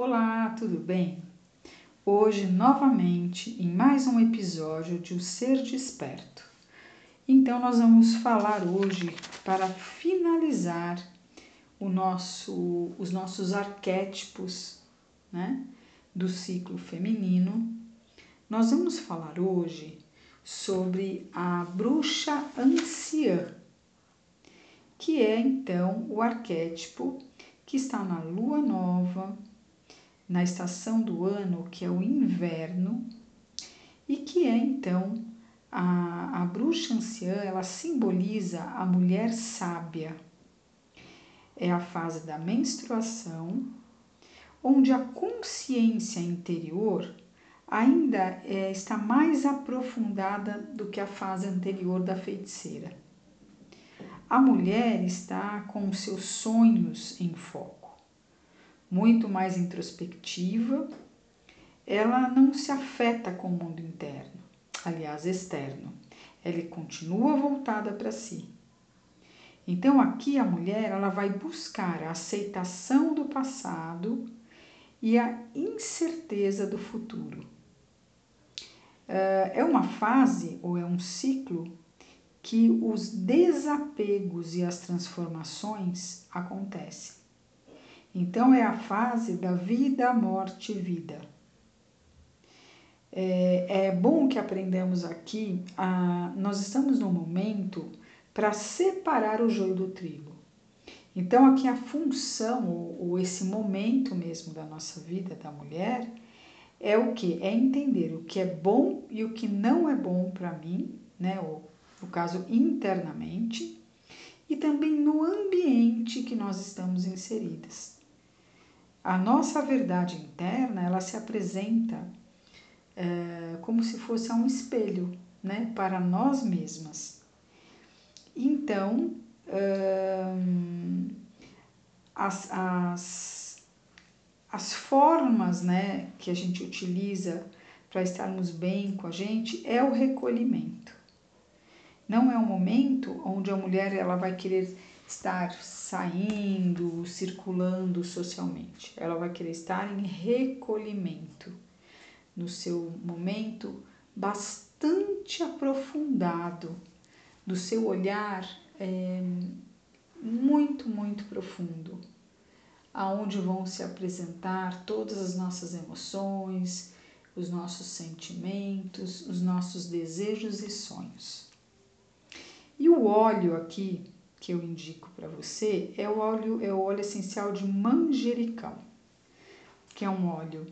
Olá, tudo bem? Hoje, novamente, em mais um episódio de O Ser Desperto. Então, nós vamos falar hoje, para finalizar o nosso, os nossos arquétipos né, do ciclo feminino, nós vamos falar hoje sobre a bruxa anciã, que é então o arquétipo que está na lua nova, na estação do ano que é o inverno, e que é então a, a bruxa anciã, ela simboliza a mulher sábia. É a fase da menstruação, onde a consciência interior ainda é, está mais aprofundada do que a fase anterior da feiticeira. A mulher está com seus sonhos em foco, muito mais introspectiva, ela não se afeta com o mundo interno, aliás, externo, ela continua voltada para si. Então aqui a mulher ela vai buscar a aceitação do passado e a incerteza do futuro é uma fase ou é um ciclo que os desapegos e as transformações acontecem. Então, é a fase da vida, morte e vida. É, é bom que aprendamos aqui, a, nós estamos no momento para separar o joio do trigo. Então, aqui a função, ou, ou esse momento mesmo da nossa vida, da mulher, é o que? É entender o que é bom e o que não é bom para mim, né? Ou, no caso, internamente, e também no ambiente que nós estamos inseridas. A nossa verdade interna, ela se apresenta é, como se fosse um espelho, né? Para nós mesmas. Então, hum, as, as as formas né, que a gente utiliza para estarmos bem com a gente é o recolhimento. Não é um momento onde a mulher ela vai querer estar saindo, circulando socialmente. Ela vai querer estar em recolhimento, no seu momento bastante aprofundado, do seu olhar é, muito, muito profundo aonde vão se apresentar todas as nossas emoções, os nossos sentimentos, os nossos desejos e sonhos. E o óleo aqui que eu indico para você é o óleo é o óleo essencial de manjericão, que é um óleo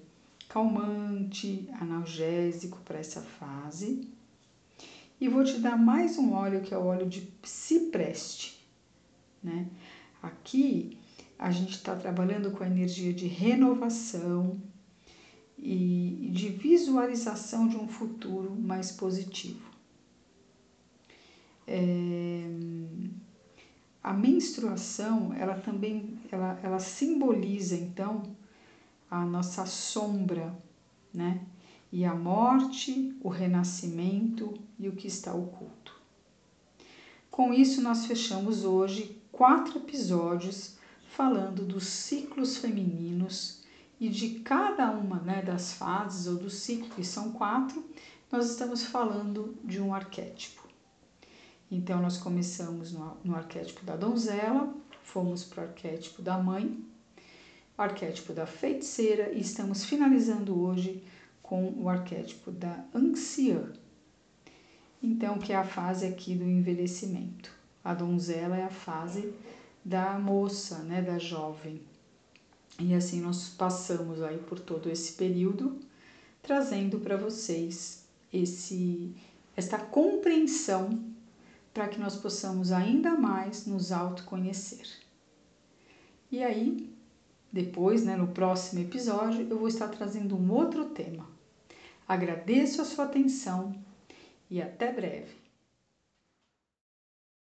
calmante, analgésico para essa fase. E vou te dar mais um óleo que é o óleo de cipreste, né? Aqui a gente está trabalhando com a energia de renovação e de visualização de um futuro mais positivo. É, a menstruação, ela também, ela, ela simboliza então a nossa sombra, né? E a morte, o renascimento e o que está oculto. Com isso, nós fechamos hoje quatro episódios falando dos ciclos femininos e de cada uma né, das fases ou do ciclo, que são quatro, nós estamos falando de um arquétipo. Então, nós começamos no, no arquétipo da donzela, fomos para o arquétipo da mãe, arquétipo da feiticeira e estamos finalizando hoje com o arquétipo da anciã. Então, que é a fase aqui do envelhecimento. A donzela é a fase da moça, né, da jovem. E assim nós passamos aí por todo esse período, trazendo para vocês esse esta compreensão para que nós possamos ainda mais nos autoconhecer. E aí, depois, né, no próximo episódio, eu vou estar trazendo um outro tema. Agradeço a sua atenção e até breve.